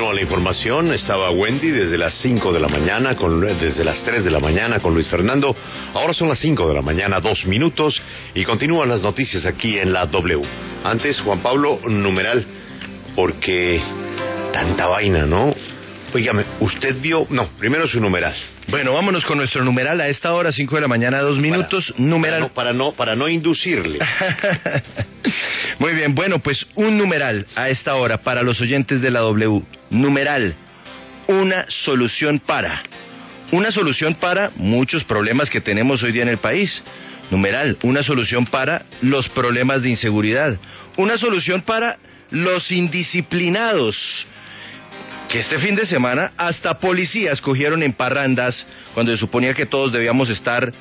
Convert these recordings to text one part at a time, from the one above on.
Continúa la información. Estaba Wendy desde las 5 de la mañana, con, desde las 3 de la mañana con Luis Fernando. Ahora son las 5 de la mañana, dos minutos, y continúan las noticias aquí en la W. Antes, Juan Pablo, numeral, porque tanta vaina, ¿no? Oígame, usted vio. No, primero su numeral. Bueno, vámonos con nuestro numeral a esta hora, 5 de la mañana, dos minutos. numeral. Para no, para no, inducirle. Muy bien, bueno, pues un numeral a esta hora para los oyentes de la W. Numeral. Una solución para. Una solución para muchos problemas que tenemos hoy día en el país. Numeral, una solución para los problemas de inseguridad. Una solución para los indisciplinados que este fin de semana hasta policías cogieron en parrandas cuando se suponía que todos debíamos estar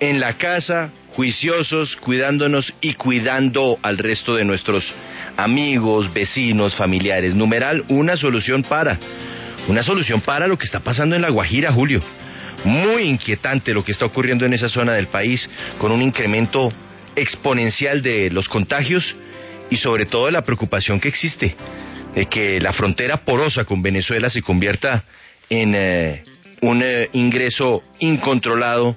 en la casa, juiciosos, cuidándonos y cuidando al resto de nuestros amigos, vecinos, familiares. Numeral, una solución para. Una solución para lo que está pasando en La Guajira, Julio. Muy inquietante lo que está ocurriendo en esa zona del país, con un incremento exponencial de los contagios y sobre todo la preocupación que existe de que la frontera porosa con Venezuela se convierta en eh, un eh, ingreso incontrolado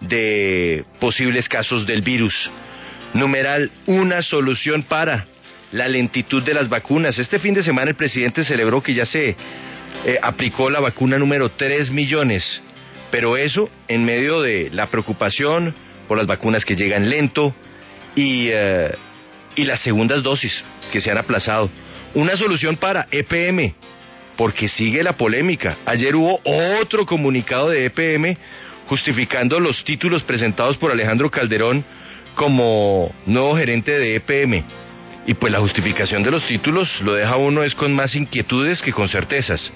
de posibles casos del virus. Numeral, una solución para la lentitud de las vacunas. Este fin de semana el presidente celebró que ya se eh, aplicó la vacuna número 3 millones, pero eso en medio de la preocupación por las vacunas que llegan lento y, y las segundas dosis que se han aplazado. Una solución para EPM, porque sigue la polémica. Ayer hubo otro comunicado de EPM justificando los títulos presentados por Alejandro Calderón como nuevo gerente de EPM. Y pues la justificación de los títulos lo deja uno es con más inquietudes que con certezas.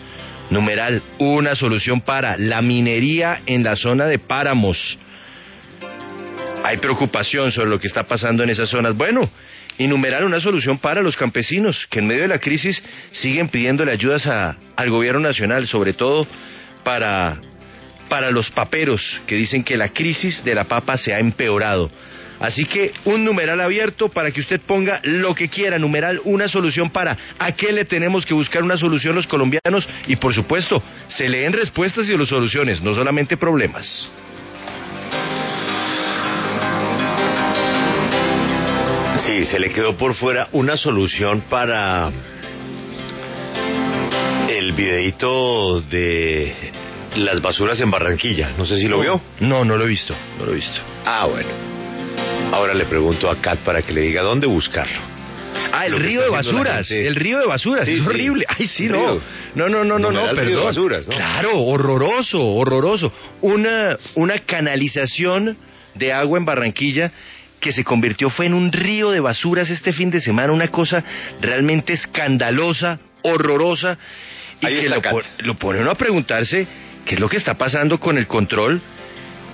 Numeral, una solución para la minería en la zona de Páramos. Hay preocupación sobre lo que está pasando en esas zonas. Bueno, numeral una solución para los campesinos que en medio de la crisis siguen pidiéndole ayudas al gobierno nacional, sobre todo para, para los paperos que dicen que la crisis de la papa se ha empeorado. Así que un numeral abierto para que usted ponga lo que quiera, numeral, una solución para a qué le tenemos que buscar una solución los colombianos y por supuesto se leen respuestas y soluciones, no solamente problemas. Sí, se le quedó por fuera una solución para el videito de las basuras en Barranquilla. No sé si lo vio. No, no lo he visto, no lo he visto. Ah, bueno. Ahora le pregunto a Kat para que le diga dónde buscarlo. Ah, el río de basuras, el río de basuras, es horrible. Ay, sí, no. No, no, no, no, no, perdón. basuras, ¿no? Claro, horroroso, horroroso. Una una canalización de agua en Barranquilla que se convirtió fue en un río de basuras este fin de semana, una cosa realmente escandalosa, horrorosa, y que lo, lo, pone uno a preguntarse qué es lo que está pasando con el control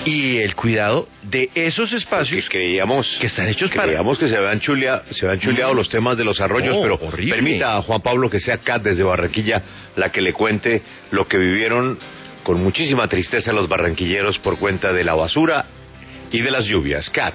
y el cuidado de esos espacios creíamos que están hechos para creíamos que se habían chuleado, se habían chuleado los temas de los arroyos pero permita a Juan Pablo que sea Cat desde Barranquilla la que le cuente lo que vivieron con muchísima tristeza los barranquilleros por cuenta de la basura y de las lluvias. Cat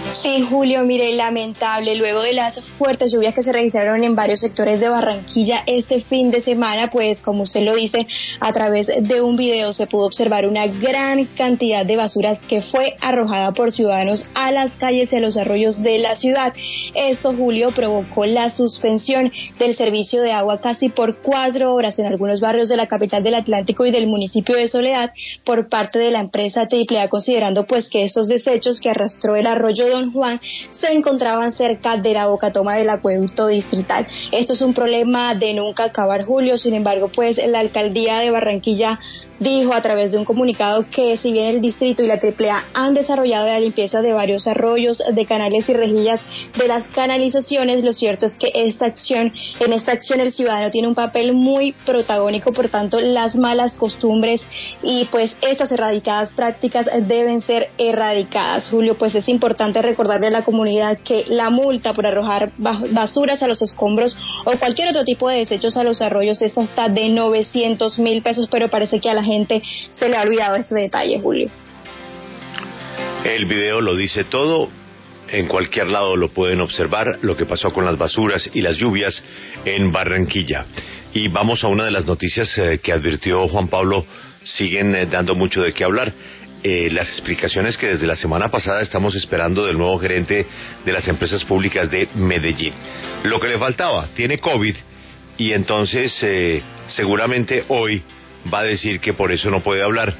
en julio, mire, lamentable, luego de las fuertes lluvias que se registraron en varios sectores de Barranquilla este fin de semana, pues como usted lo dice, a través de un video se pudo observar una gran cantidad de basuras que fue arrojada por ciudadanos a las calles y a los arroyos de la ciudad. Esto, Julio, provocó la suspensión del servicio de agua casi por cuatro horas en algunos barrios de la capital del Atlántico y del municipio de Soledad por parte de la empresa AAA, considerando pues que estos desechos que arrastró el arroyo Don Juan se encontraban cerca de la boca toma del acueducto distrital. Esto es un problema de nunca acabar, Julio. Sin embargo, pues la alcaldía de Barranquilla dijo a través de un comunicado que si bien el distrito y la AAA han desarrollado la limpieza de varios arroyos, de canales y rejillas de las canalizaciones, lo cierto es que esta acción, en esta acción el ciudadano tiene un papel muy protagónico, por tanto las malas costumbres y pues estas erradicadas prácticas deben ser erradicadas. Julio, pues es importante recordarle a la comunidad que la multa por arrojar basuras a los escombros o cualquier otro tipo de desechos a los arroyos es hasta de 900 mil pesos, pero parece que a la gente se le ha olvidado ese detalle, Julio. El video lo dice todo. En cualquier lado lo pueden observar lo que pasó con las basuras y las lluvias en Barranquilla. y vamos a una de las noticias eh, que advirtió Juan Pablo, siguen eh, dando mucho de qué hablar. Eh, las explicaciones que desde la semana pasada estamos esperando del nuevo gerente de las empresas públicas de Medellín. Lo que le faltaba, tiene COVID y entonces seguramente hoy va a decir que por eso no puede hablar.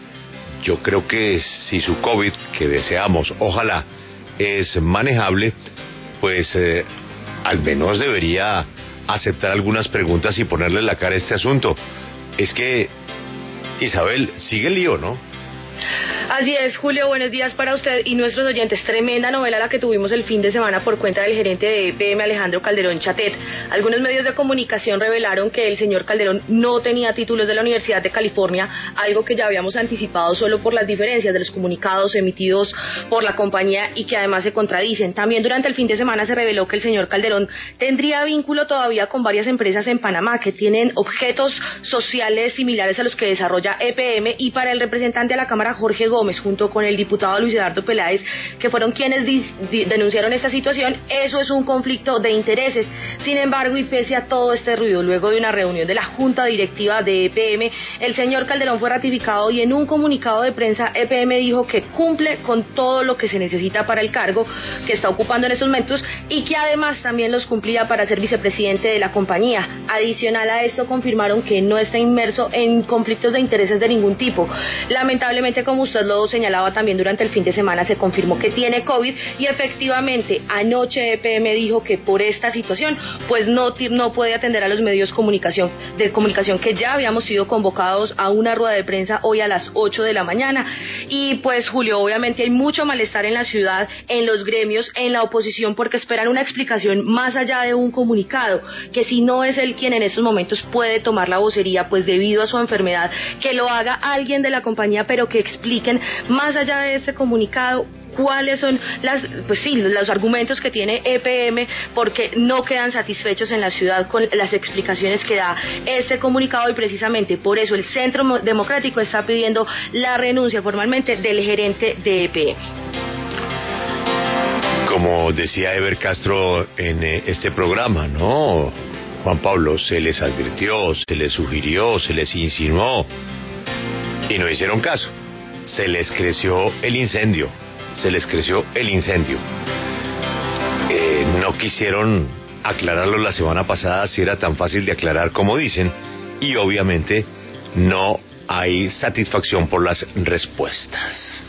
Yo creo que si su COVID, que deseamos, ojalá, es manejable, pues al menos debería aceptar algunas preguntas y ponerle la cara a este asunto. Es que, Isabel, sigue el lío, ¿no? Así es, Julio, buenos días para usted y nuestros oyentes. Tremenda novela la que tuvimos el fin de semana por cuenta del gerente de EPM, Alejandro Calderón Chatet. Algunos medios de comunicación revelaron que el señor Calderón no tenía títulos de la Universidad de California, algo que ya habíamos anticipado solo por las diferencias de los comunicados emitidos por la compañía y que además se contradicen. También durante el fin de semana se reveló que el señor Calderón tendría vínculo todavía con varias empresas en Panamá que tienen objetos sociales similares a los que desarrolla EPM y para el representante de la Cámara Jorge Gómez junto con el diputado Luis Eduardo Peláez, que fueron quienes denunciaron esta situación, eso es un conflicto de intereses. Sin embargo, y pese a todo este ruido, luego de una reunión de la Junta Directiva de EPM, el señor Calderón fue ratificado y en un comunicado de prensa EPM dijo que cumple con todo lo que se necesita para el cargo que está ocupando en estos momentos y que además también los cumplía para ser vicepresidente de la compañía. Adicional a esto, confirmaron que no está inmerso en conflictos de intereses de ningún tipo. Lamentablemente, como usted lo señalaba también durante el fin de semana, se confirmó que tiene COVID y efectivamente anoche EPM dijo que por esta situación pues no, no puede atender a los medios de comunicación que ya habíamos sido convocados a una rueda de prensa hoy a las 8 de la mañana. Y pues Julio, obviamente hay mucho malestar en la ciudad, en los gremios, en la oposición porque esperan una explicación más allá de un comunicado, que si no es él quien en estos momentos puede tomar la vocería pues debido a su enfermedad, que lo haga alguien de la compañía pero que más allá de este comunicado cuáles son las, pues sí, los argumentos que tiene EPM porque no quedan satisfechos en la ciudad con las explicaciones que da este comunicado y precisamente por eso el Centro Democrático está pidiendo la renuncia formalmente del gerente de EPM. Como decía Ever Castro en eh, este programa, ¿no? Juan Pablo, se les advirtió, se les sugirió, se les insinuó y no hicieron caso se les creció el incendio, se les creció el incendio. Eh, no quisieron aclararlo la semana pasada si era tan fácil de aclarar como dicen y obviamente no hay satisfacción por las respuestas.